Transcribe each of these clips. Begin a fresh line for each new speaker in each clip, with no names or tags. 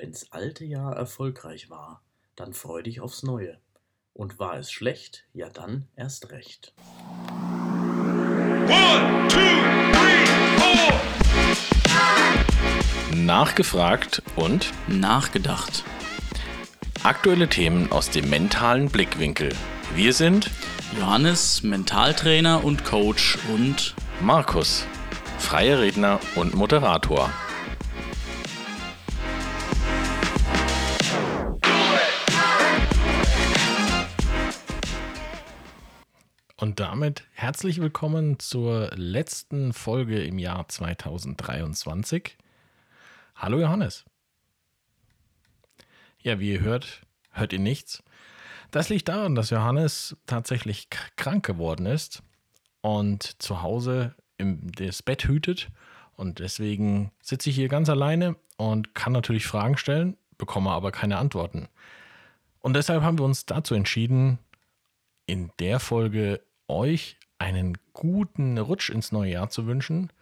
Wenn's alte Jahr erfolgreich war, dann freu dich aufs neue. Und war es schlecht, ja dann erst recht.
One, two, three, four.
Nachgefragt und
Nachgedacht.
aktuelle Themen aus dem mentalen Blickwinkel. Wir sind
Johannes, Mentaltrainer und Coach und
Markus, freier Redner und Moderator. Und damit herzlich willkommen zur letzten Folge im Jahr 2023. Hallo Johannes. Ja, wie ihr hört, hört ihr nichts. Das liegt daran, dass Johannes tatsächlich krank geworden ist und zu Hause im, das Bett hütet. Und deswegen sitze ich hier ganz alleine und kann natürlich Fragen stellen, bekomme aber keine Antworten. Und deshalb haben wir uns dazu entschieden, in der Folge euch einen guten Rutsch ins neue Jahr zu wünschen.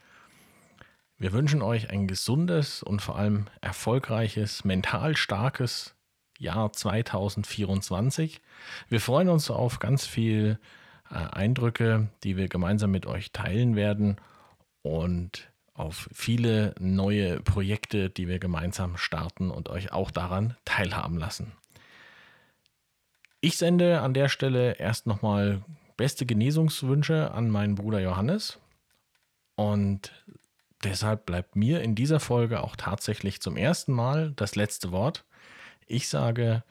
Wir wünschen euch ein gesundes und vor allem erfolgreiches, mental starkes Jahr 2024. Wir freuen uns auf ganz viel äh, Eindrücke, die wir gemeinsam mit euch teilen werden und auf viele neue Projekte, die wir gemeinsam starten und euch auch daran teilhaben lassen. Ich sende an der Stelle erst nochmal beste Genesungswünsche an meinen Bruder Johannes und deshalb bleibt mir in dieser Folge auch tatsächlich zum ersten Mal das letzte Wort. Ich sage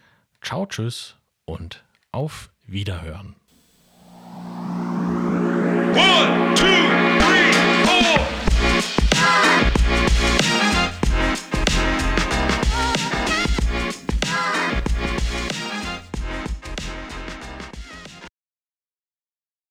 ciao, tschüss und auf Wiederhören.